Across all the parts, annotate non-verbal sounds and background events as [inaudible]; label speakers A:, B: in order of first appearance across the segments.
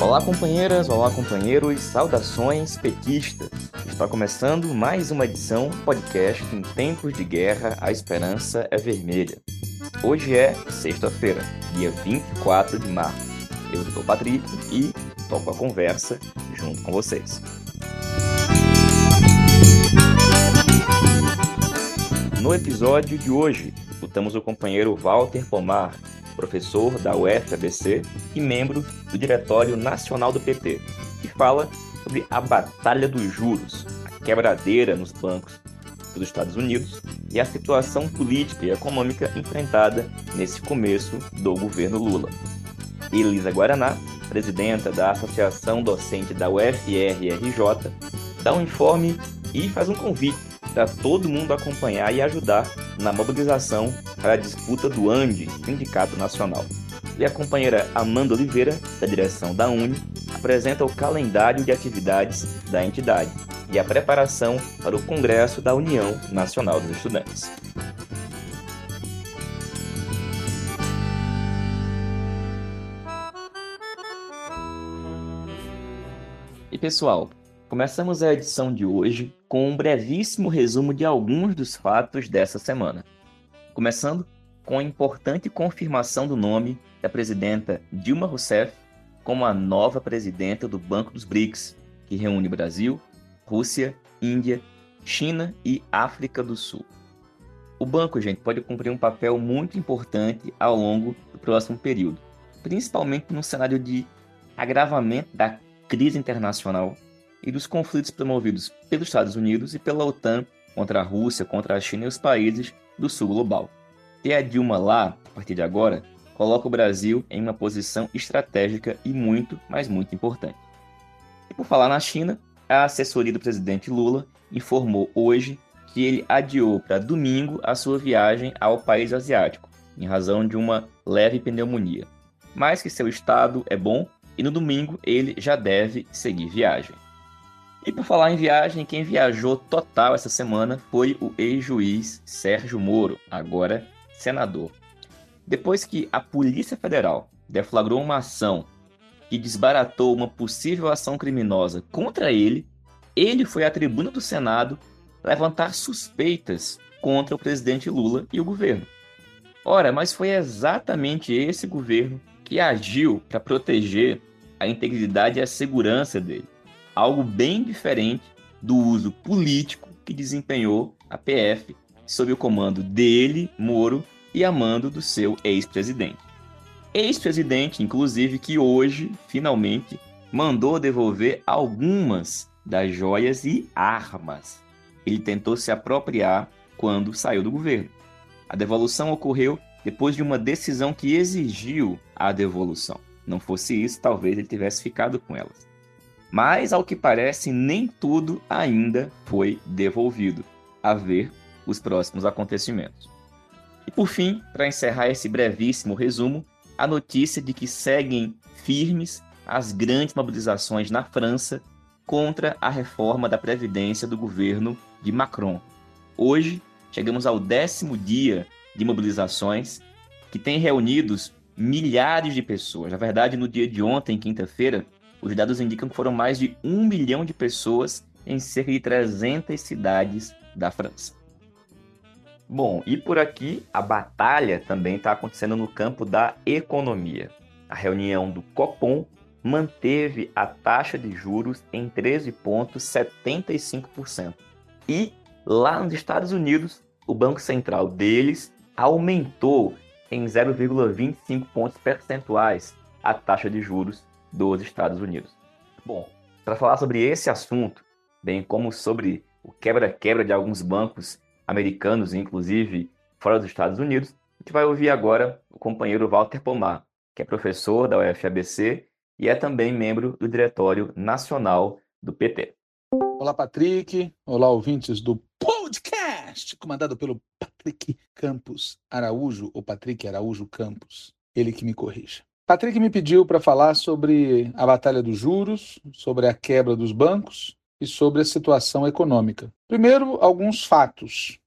A: Olá, companheiras, olá, companheiros, saudações pequistas. Está começando mais uma edição do podcast Em Tempos de Guerra, a Esperança é Vermelha. Hoje é sexta-feira, dia 24 de março. Eu sou o Patrick e toco a conversa junto com vocês. No episódio de hoje, escutamos o companheiro Walter Pomar, professor da UFABC e membro do Diretório Nacional do PT, que fala sobre a Batalha dos Juros, a quebradeira nos bancos dos Estados Unidos e a situação política e econômica enfrentada nesse começo do governo Lula. Elisa Guaraná, presidenta da Associação Docente da UFRRJ, dá um informe e faz um convite para todo mundo acompanhar e ajudar na mobilização para a disputa do ANDE, Sindicato Nacional. E a companheira Amanda Oliveira, da direção da UNE, apresenta o calendário de atividades da entidade e a preparação para o Congresso da União Nacional dos Estudantes. E pessoal, Começamos a edição de hoje com um brevíssimo resumo de alguns dos fatos dessa semana. Começando com a importante confirmação do nome da presidenta Dilma Rousseff como a nova presidenta do Banco dos BRICS, que reúne Brasil, Rússia, Índia, China e África do Sul. O banco, gente, pode cumprir um papel muito importante ao longo do próximo período, principalmente no cenário de agravamento da crise internacional e dos conflitos promovidos pelos Estados Unidos e pela OTAN contra a Rússia, contra a China e os países do sul global. Ter a Dilma lá, a partir de agora, coloca o Brasil em uma posição estratégica e muito, mas muito importante. E por falar na China, a assessoria do presidente Lula informou hoje que ele adiou para domingo a sua viagem ao país asiático, em razão de uma leve pneumonia, mas que seu estado é bom e no domingo ele já deve seguir viagem. E por falar em viagem, quem viajou total essa semana foi o ex-juiz Sérgio Moro, agora senador. Depois que a Polícia Federal deflagrou uma ação que desbaratou uma possível ação criminosa contra ele, ele foi à tribuna do Senado levantar suspeitas contra o presidente Lula e o governo. Ora, mas foi exatamente esse governo que agiu para proteger a integridade e a segurança dele algo bem diferente do uso político que desempenhou a PF sob o comando dele, Moro, e a mando do seu ex-presidente. Ex-presidente, inclusive, que hoje, finalmente, mandou devolver algumas das joias e armas. Ele tentou se apropriar quando saiu do governo. A devolução ocorreu depois de uma decisão que exigiu a devolução. Não fosse isso, talvez ele tivesse ficado com elas. Mas, ao que parece, nem tudo ainda foi devolvido. A ver os próximos acontecimentos. E por fim, para encerrar esse brevíssimo resumo, a notícia de que seguem firmes as grandes mobilizações na França contra a reforma da Previdência do governo de Macron. Hoje, chegamos ao décimo dia de mobilizações que tem reunidos milhares de pessoas. Na verdade, no dia de ontem, quinta-feira, os dados indicam que foram mais de um milhão de pessoas em cerca de 300 cidades da França. Bom, e por aqui a batalha também está acontecendo no campo da economia. A reunião do Copom manteve a taxa de juros em 13,75%. E lá nos Estados Unidos, o Banco Central deles aumentou em 0,25 pontos percentuais a taxa de juros dos Estados Unidos. Bom, para falar sobre esse assunto, bem como sobre o quebra-quebra de alguns bancos americanos, inclusive fora dos Estados Unidos, a gente vai ouvir agora o companheiro Walter Pomar, que é professor da UFABC e é também membro do Diretório Nacional do PT.
B: Olá, Patrick. Olá, ouvintes do podcast, comandado pelo Patrick Campos Araújo, ou Patrick Araújo Campos, ele que me corrija. Patrick me pediu para falar sobre a batalha dos juros, sobre a quebra dos bancos e sobre a situação econômica. Primeiro, alguns fatos.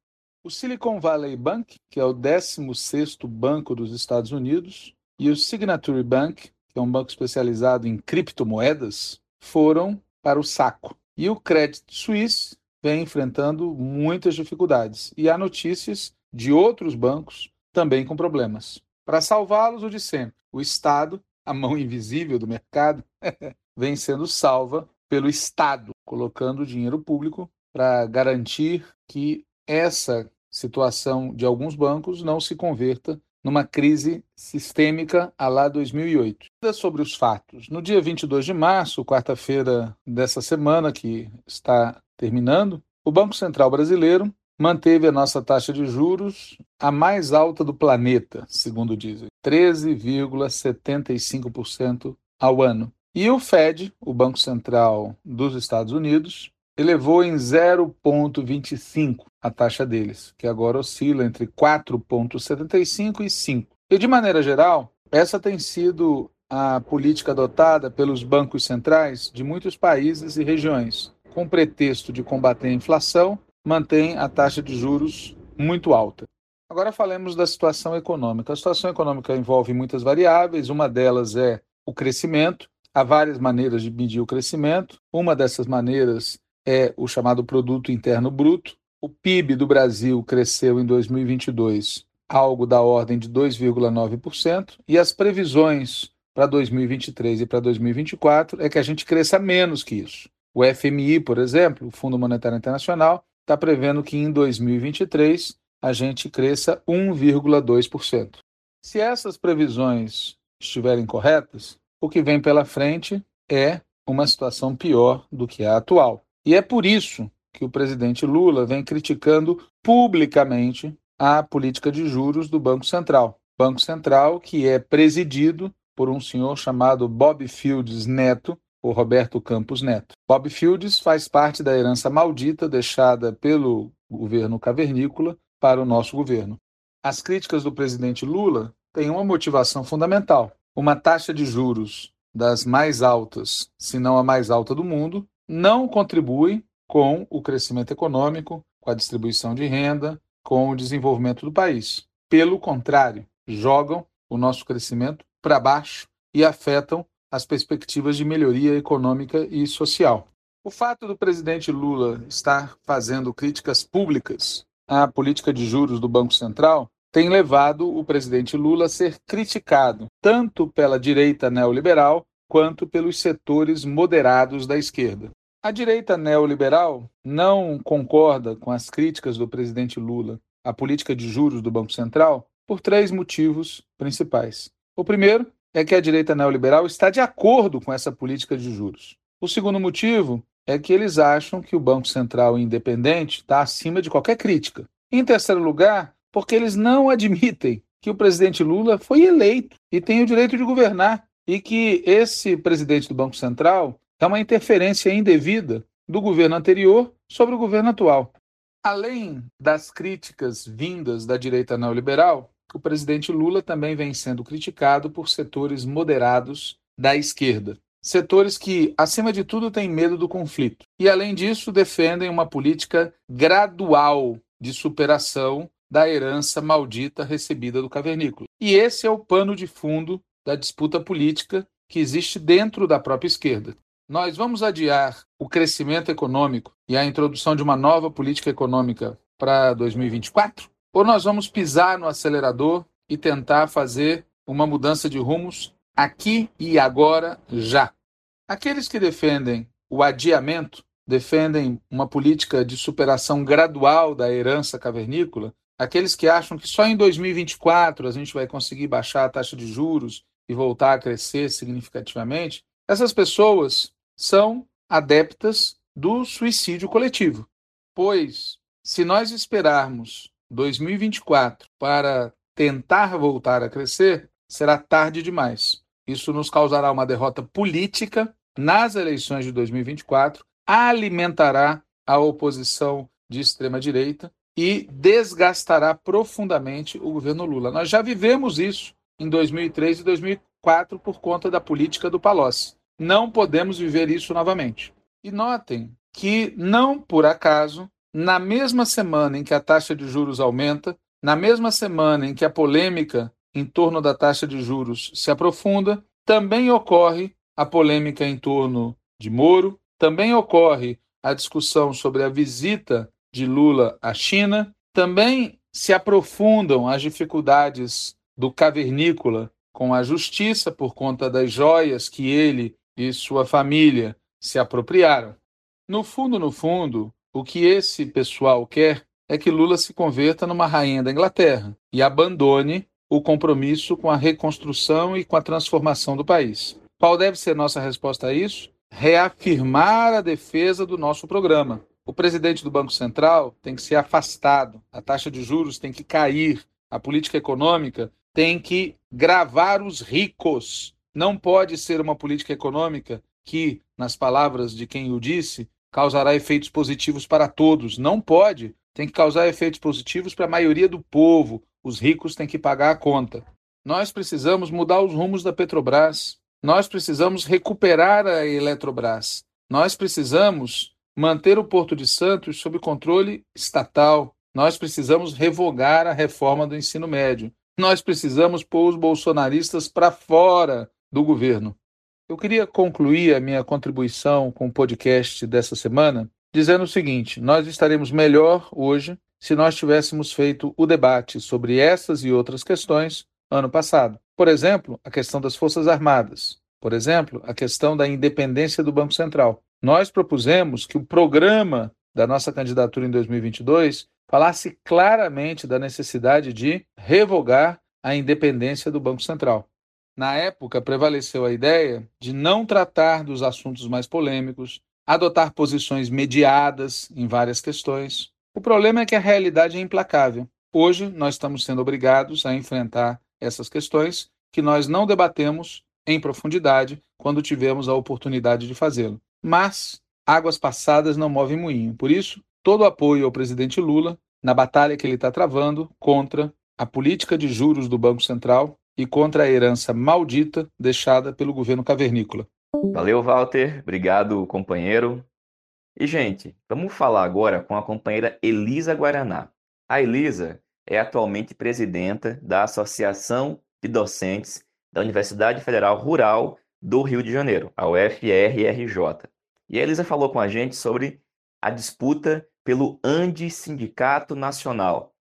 B: O Silicon Valley Bank, que é o 16º banco dos Estados Unidos, e o Signature Bank, que é um banco especializado em criptomoedas, foram para o saco. E o Credit Suisse vem enfrentando muitas dificuldades. E há notícias de outros bancos também com problemas. Para salvá-los, o de sempre. O Estado, a mão invisível do mercado, [laughs] vem sendo salva pelo Estado, colocando dinheiro público para garantir que essa situação de alguns bancos não se converta numa crise sistêmica a lá 2008. Sobre os fatos. No dia 22 de março, quarta-feira dessa semana que está terminando, o Banco Central Brasileiro manteve a nossa taxa de juros a mais alta do planeta, segundo dizem, 13,75% ao ano. E o Fed, o Banco Central dos Estados Unidos, elevou em 0,25 a taxa deles, que agora oscila entre 4,75 e 5. E de maneira geral, essa tem sido a política adotada pelos bancos centrais de muitos países e regiões, com pretexto de combater a inflação, mantém a taxa de juros muito alta. Agora falemos da situação econômica. A situação econômica envolve muitas variáveis, uma delas é o crescimento. Há várias maneiras de medir o crescimento. Uma dessas maneiras é o chamado produto interno bruto. O PIB do Brasil cresceu em 2022 algo da ordem de 2,9%, e as previsões para 2023 e para 2024 é que a gente cresça menos que isso. O FMI, por exemplo, o Fundo Monetário Internacional, está prevendo que em 2023 a gente cresça 1,2%. Se essas previsões estiverem corretas, o que vem pela frente é uma situação pior do que a atual. E é por isso que o presidente Lula vem criticando publicamente a política de juros do Banco Central. Banco Central que é presidido por um senhor chamado Bob Fields Neto, ou Roberto Campos Neto. Bob Fields faz parte da herança maldita deixada pelo governo cavernícola para o nosso governo. As críticas do presidente Lula têm uma motivação fundamental: uma taxa de juros das mais altas, se não a mais alta do mundo, não contribui com o crescimento econômico, com a distribuição de renda, com o desenvolvimento do país. Pelo contrário, jogam o nosso crescimento para baixo e afetam as perspectivas de melhoria econômica e social. O fato do presidente Lula estar fazendo críticas públicas à política de juros do Banco Central tem levado o presidente Lula a ser criticado tanto pela direita neoliberal quanto pelos setores moderados da esquerda. A direita neoliberal não concorda com as críticas do presidente Lula à política de juros do Banco Central por três motivos principais. O primeiro é que a direita neoliberal está de acordo com essa política de juros. O segundo motivo é que eles acham que o Banco Central independente está acima de qualquer crítica. Em terceiro lugar, porque eles não admitem que o presidente Lula foi eleito e tem o direito de governar e que esse presidente do Banco Central é uma interferência indevida do governo anterior sobre o governo atual. Além das críticas vindas da direita neoliberal, o presidente Lula também vem sendo criticado por setores moderados da esquerda. Setores que, acima de tudo, têm medo do conflito. E, além disso, defendem uma política gradual de superação da herança maldita recebida do cavernícola. E esse é o pano de fundo da disputa política que existe dentro da própria esquerda. Nós vamos adiar o crescimento econômico e a introdução de uma nova política econômica para 2024? Ou nós vamos pisar no acelerador e tentar fazer uma mudança de rumos aqui e agora, já? Aqueles que defendem o adiamento, defendem uma política de superação gradual da herança cavernícola, aqueles que acham que só em 2024 a gente vai conseguir baixar a taxa de juros e voltar a crescer significativamente, essas pessoas são adeptas do suicídio coletivo. Pois, se nós esperarmos 2024 para tentar voltar a crescer, será tarde demais. Isso nos causará uma derrota política nas eleições de 2024, alimentará a oposição de extrema-direita e desgastará profundamente o governo Lula. Nós já vivemos isso em 2003 e 2004 por conta da política do Palocci. Não podemos viver isso novamente. E notem que, não por acaso, na mesma semana em que a taxa de juros aumenta, na mesma semana em que a polêmica em torno da taxa de juros se aprofunda, também ocorre a polêmica em torno de Moro, também ocorre a discussão sobre a visita de Lula à China, também se aprofundam as dificuldades do cavernícola com a justiça por conta das joias que ele e sua família se apropriaram. No fundo, no fundo, o que esse pessoal quer é que Lula se converta numa rainha da Inglaterra e abandone o compromisso com a reconstrução e com a transformação do país. Qual deve ser nossa resposta a isso? Reafirmar a defesa do nosso programa. O presidente do Banco Central tem que ser afastado, a taxa de juros tem que cair, a política econômica tem que gravar os ricos. Não pode ser uma política econômica que, nas palavras de quem o disse, causará efeitos positivos para todos. Não pode. Tem que causar efeitos positivos para a maioria do povo. Os ricos têm que pagar a conta. Nós precisamos mudar os rumos da Petrobras. Nós precisamos recuperar a Eletrobras. Nós precisamos manter o Porto de Santos sob controle estatal. Nós precisamos revogar a reforma do ensino médio. Nós precisamos pôr os bolsonaristas para fora do governo. Eu queria concluir a minha contribuição com o podcast dessa semana dizendo o seguinte: nós estaremos melhor hoje se nós tivéssemos feito o debate sobre essas e outras questões ano passado. Por exemplo, a questão das Forças Armadas. Por exemplo, a questão da independência do Banco Central. Nós propusemos que o programa da nossa candidatura em 2022 falasse claramente da necessidade de revogar a independência do Banco Central. Na época, prevaleceu a ideia de não tratar dos assuntos mais polêmicos, adotar posições mediadas em várias questões. O problema é que a realidade é implacável. Hoje, nós estamos sendo obrigados a enfrentar essas questões que nós não debatemos em profundidade quando tivemos a oportunidade de fazê-lo. Mas águas passadas não movem moinho. Por isso, todo o apoio ao presidente Lula na batalha que ele está travando contra a política de juros do Banco Central e contra a herança maldita deixada pelo governo cavernícola.
A: Valeu, Walter. Obrigado, companheiro. E, gente, vamos falar agora com a companheira Elisa Guaraná. A Elisa é atualmente presidenta da Associação de Docentes da Universidade Federal Rural do Rio de Janeiro, a UFRRJ. E a Elisa falou com a gente sobre a disputa pelo Andi Sindicato Nacional,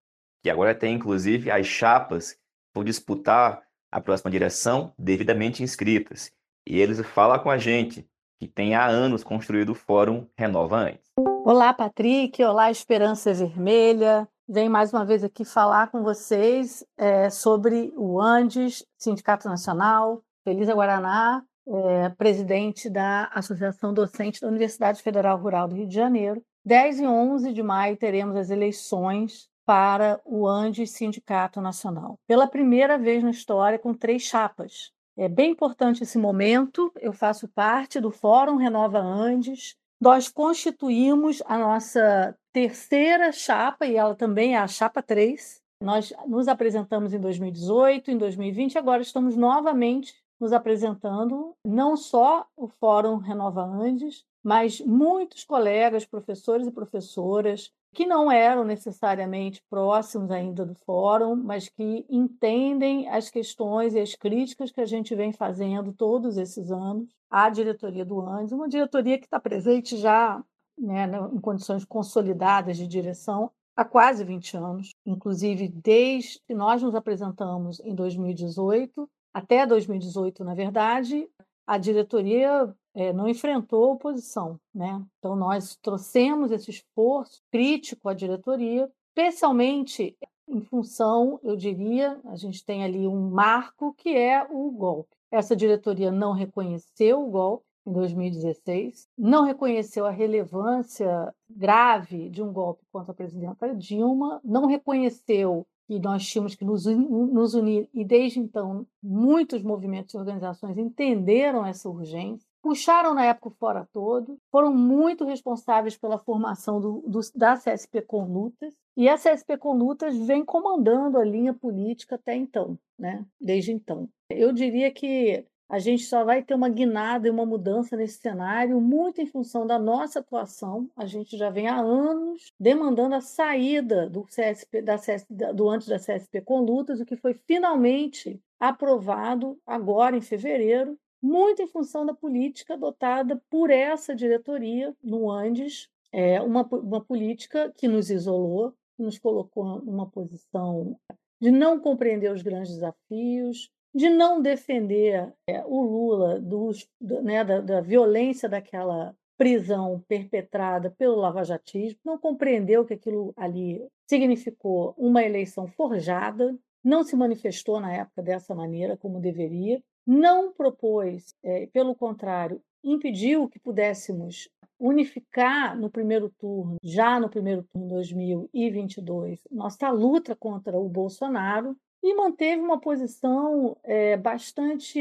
A: que agora tem inclusive as chapas por disputar a próxima direção devidamente inscritas. E eles falam com a gente, que tem há anos construído o Fórum Renova Antes.
C: Olá, Patrick. Olá, Esperança Vermelha. Venho mais uma vez aqui falar com vocês é, sobre o Andes, Sindicato Nacional, Felisa Guaraná, é, presidente da Associação Docente da Universidade Federal Rural do Rio de Janeiro, 10 e 11 de maio teremos as eleições para o Andes Sindicato Nacional. Pela primeira vez na história, com três chapas. É bem importante esse momento. Eu faço parte do Fórum Renova Andes. Nós constituímos a nossa terceira chapa, e ela também é a chapa 3. Nós nos apresentamos em 2018, em 2020, agora estamos novamente nos apresentando, não só o Fórum Renova Andes, mas muitos colegas, professores e professoras, que não eram necessariamente próximos ainda do fórum, mas que entendem as questões e as críticas que a gente vem fazendo todos esses anos à diretoria do Andes, uma diretoria que está presente já né, em condições consolidadas de direção há quase 20 anos, inclusive desde que nós nos apresentamos em 2018 até 2018, na verdade, a diretoria é, não enfrentou oposição. Né? Então, nós trouxemos esse esforço crítico à diretoria, especialmente em função, eu diria, a gente tem ali um marco que é o golpe. Essa diretoria não reconheceu o golpe em 2016, não reconheceu a relevância grave de um golpe contra a presidenta Dilma, não reconheceu que nós tínhamos que nos unir, e desde então muitos movimentos e organizações entenderam essa urgência, puxaram na época Fora Todo, foram muito responsáveis pela formação do, do, da CSP com Lutas, e a CSP com Lutas vem comandando a linha política até então, né? desde então. Eu diria que a gente só vai ter uma guinada e uma mudança nesse cenário muito em função da nossa atuação. A gente já vem há anos demandando a saída do CSP, da CSP, do antes da CSP com lutas, o que foi finalmente aprovado agora em fevereiro, muito em função da política adotada por essa diretoria no Andes, é uma, uma política que nos isolou, que nos colocou numa posição de não compreender os grandes desafios, de não defender é, o Lula dos, né, da, da, violência daquela prisão perpetrada pelo lavajatismo, não compreendeu que aquilo ali significou uma eleição forjada, não se manifestou na época dessa maneira como deveria, não propôs, é, pelo contrário, impediu que pudéssemos unificar no primeiro turno, já no primeiro turno 2022, nossa luta contra o Bolsonaro e manteve uma posição é, bastante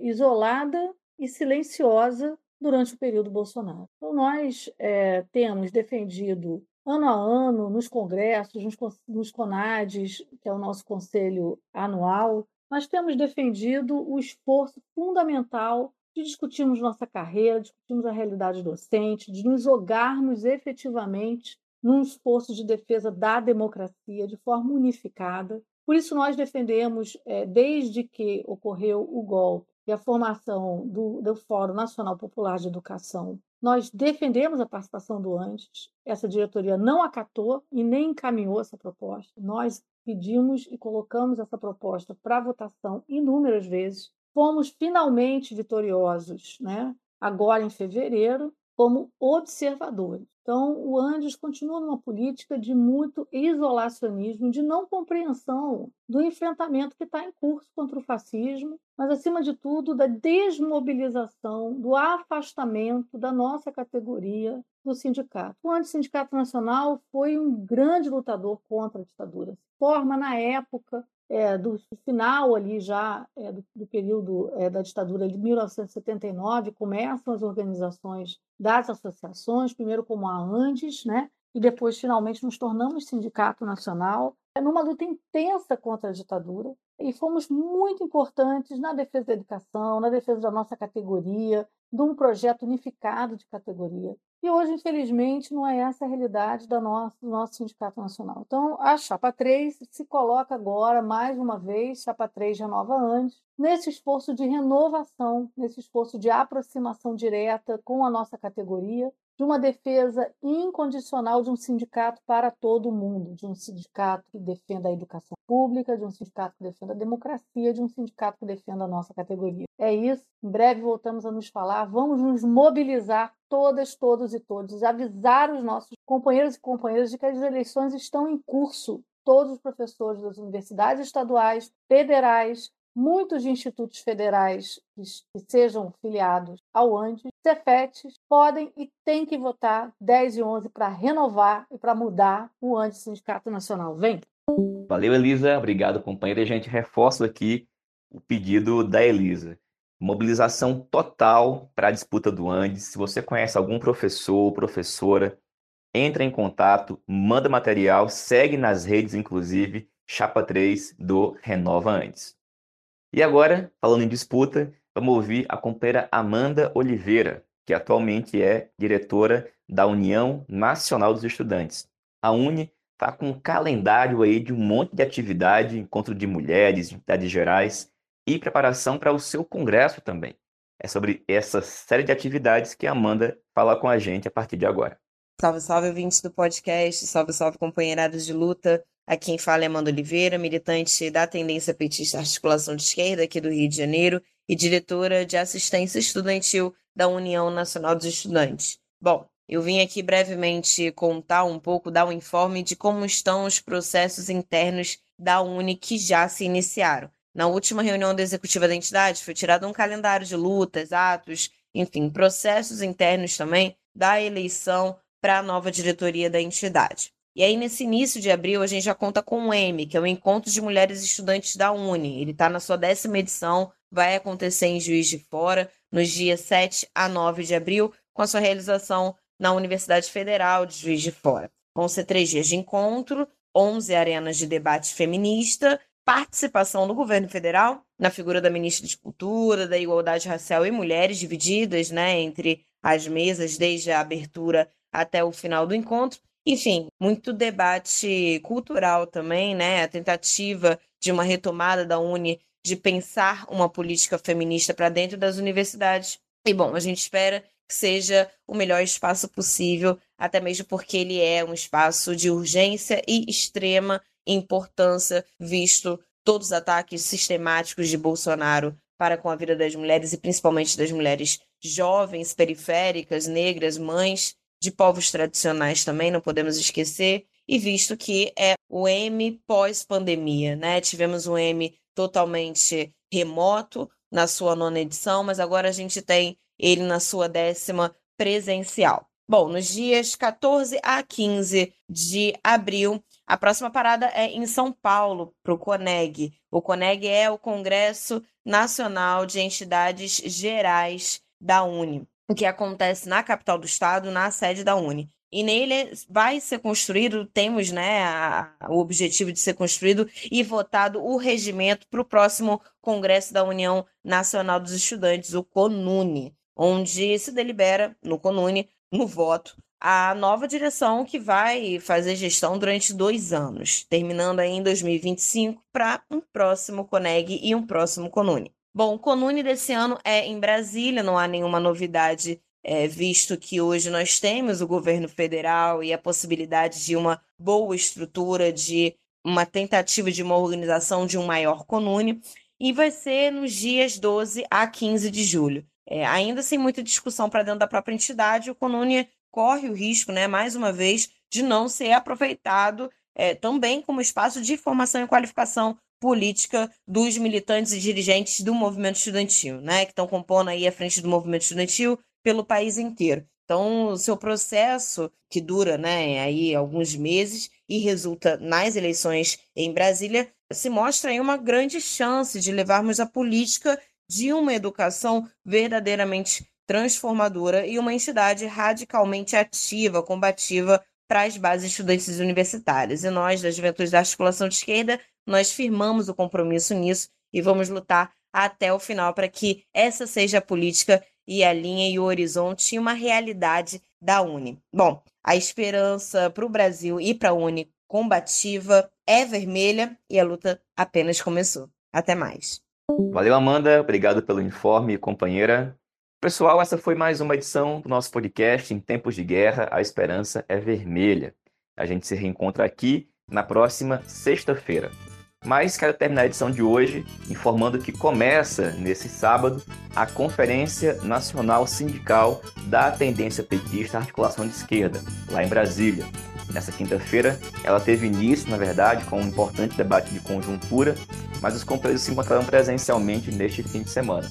C: isolada e silenciosa durante o período Bolsonaro. Então, nós é, temos defendido ano a ano nos congressos, nos, nos CONADES, que é o nosso conselho anual, nós temos defendido o esforço fundamental de discutirmos nossa carreira, discutirmos a realidade docente, de nos jogarmos efetivamente num esforço de defesa da democracia de forma unificada. Por isso, nós defendemos, é, desde que ocorreu o golpe e a formação do, do Fórum Nacional Popular de Educação, nós defendemos a participação do antes. Essa diretoria não acatou e nem encaminhou essa proposta. Nós pedimos e colocamos essa proposta para votação inúmeras vezes fomos finalmente vitoriosos, né? agora em fevereiro, como observadores. Então, o Andes continua numa política de muito isolacionismo, de não compreensão do enfrentamento que está em curso contra o fascismo, mas, acima de tudo, da desmobilização, do afastamento da nossa categoria do sindicato. O Antissindicato Nacional foi um grande lutador contra a ditadura. Forma, na época, é, do final ali já é, do, do, período é, da ditadura de 1979 começam as organizações das associações, primeiro como a Andes, né, e depois finalmente nos tornamos sindicato nacional, é numa luta intensa contra a ditadura e fomos muito importantes na defesa da educação, na defesa da nossa categoria, de um projeto unificado de categoria. E hoje, infelizmente, não é essa a realidade da nossa, do nosso Sindicato Nacional. Então, a Chapa 3 se coloca agora, mais uma vez, Chapa 3 renova antes, nesse esforço de renovação, nesse esforço de aproximação direta com a nossa categoria, de uma defesa incondicional de um sindicato para todo mundo, de um sindicato que defenda a educação pública, de um sindicato que defenda a democracia, de um sindicato que defenda a nossa categoria. É isso. Em breve voltamos a nos falar. Vamos nos mobilizar todas, todos e todos, avisar os nossos companheiros e companheiras de que as eleições estão em curso. Todos os professores das universidades estaduais, federais, muitos institutos federais que, sejam filiados ao ANDES, CEFETs, podem e têm que votar 10 e 11 para renovar e para mudar o ANDES Sindicato Nacional. Vem!
A: Valeu, Elisa. Obrigado, companheira. A gente reforça aqui o pedido da Elisa. Mobilização total para a disputa do Andes. Se você conhece algum professor ou professora, entra em contato, manda material, segue nas redes, inclusive, Chapa 3 do Renova Andes. E agora, falando em disputa, vamos ouvir a companheira Amanda Oliveira, que atualmente é diretora da União Nacional dos Estudantes. A UNE está com um calendário aí de um monte de atividade, encontro de mulheres, entidades gerais e preparação para o seu congresso também. É sobre essa série de atividades que a Amanda fala com a gente a partir de agora.
D: Salve, salve, ouvintes do podcast, salve, salve, companheirados de luta. Aqui quem fala é Amanda Oliveira, militante da Tendência Petista Articulação de Esquerda aqui do Rio de Janeiro e diretora de assistência estudantil da União Nacional dos Estudantes. Bom, eu vim aqui brevemente contar um pouco, dar um informe de como estão os processos internos da Uni que já se iniciaram. Na última reunião da executiva da entidade foi tirado um calendário de lutas, atos, enfim, processos internos também da eleição para a nova diretoria da entidade. E aí, nesse início de abril, a gente já conta com o M, que é o Encontro de Mulheres Estudantes da Uni. Ele está na sua décima edição, vai acontecer em Juiz de Fora, nos dias 7 a 9 de abril, com a sua realização na Universidade Federal de Juiz de Fora. Vão ser três dias de encontro, 11 arenas de debate feminista, participação do governo federal, na figura da ministra de Cultura, da Igualdade Racial e Mulheres, divididas né, entre as mesas desde a abertura até o final do encontro, enfim, muito debate cultural também, né? A tentativa de uma retomada da Uni de pensar uma política feminista para dentro das universidades. E bom, a gente espera que seja o melhor espaço possível, até mesmo porque ele é um espaço de urgência e extrema importância, visto todos os ataques sistemáticos de Bolsonaro para com a vida das mulheres e principalmente das mulheres jovens, periféricas, negras, mães de povos tradicionais também, não podemos esquecer, e visto que é o M pós-pandemia, né? Tivemos um M totalmente remoto na sua nona edição, mas agora a gente tem ele na sua décima presencial. Bom, nos dias 14 a 15 de abril, a próxima parada é em São Paulo, para o CONEG. O CONEG é o Congresso Nacional de Entidades Gerais da Uni, o que acontece na capital do estado, na sede da Uni. E nele vai ser construído, temos né, a, o objetivo de ser construído e votado o regimento para o próximo Congresso da União Nacional dos Estudantes, o CONUNE, onde se delibera no CONUNE, no voto, a nova direção que vai fazer gestão durante dois anos, terminando aí em 2025 para um próximo CONEG e um próximo CONUNE. Bom, o CONUNE desse ano é em Brasília, não há nenhuma novidade, é, visto que hoje nós temos o governo federal e a possibilidade de uma boa estrutura, de uma tentativa de uma organização de um maior CONUNE, e vai ser nos dias 12 a 15 de julho. É, ainda sem muita discussão para dentro da própria entidade, o CONUNE corre o risco, né, mais uma vez, de não ser aproveitado é, também como espaço de formação e qualificação política dos militantes e dirigentes do movimento estudantil, né, que estão compondo aí a frente do movimento estudantil pelo país inteiro. Então, o seu processo, que dura né, aí alguns meses e resulta nas eleições em Brasília, se mostra aí uma grande chance de levarmos a política de uma educação verdadeiramente transformadora e uma entidade radicalmente ativa, combativa para as bases estudantis universitárias. E nós, da Juventude da Articulação de Esquerda, nós firmamos o compromisso nisso e vamos lutar até o final para que essa seja a política e a linha e o horizonte e uma realidade da Uni. Bom, a esperança para o Brasil e para a Uni combativa é vermelha e a luta apenas começou. Até mais.
A: Valeu, Amanda. Obrigado pelo informe, companheira. Pessoal, essa foi mais uma edição do nosso podcast Em Tempos de Guerra, a Esperança é Vermelha. A gente se reencontra aqui na próxima sexta-feira. Mas quero terminar a edição de hoje informando que começa nesse sábado a Conferência Nacional Sindical da Tendência Petista Articulação de Esquerda, lá em Brasília. Nessa quinta-feira, ela teve início, na verdade, com um importante debate de conjuntura, mas os companheiros se encontrarão presencialmente neste fim de semana.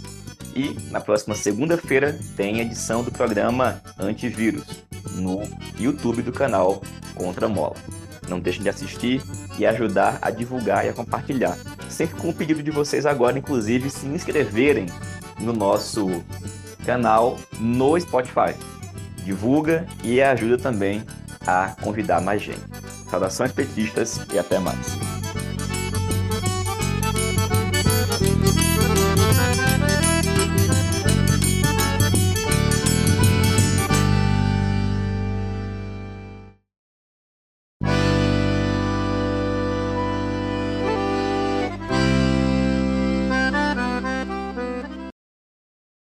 A: E na próxima segunda-feira tem edição do programa Antivírus no YouTube do canal Contra Mola. Não deixem de assistir e ajudar a divulgar e a compartilhar. Sempre com o pedido de vocês agora, inclusive, se inscreverem no nosso canal no Spotify. Divulga e ajuda também a convidar mais gente. Saudações petistas e até mais.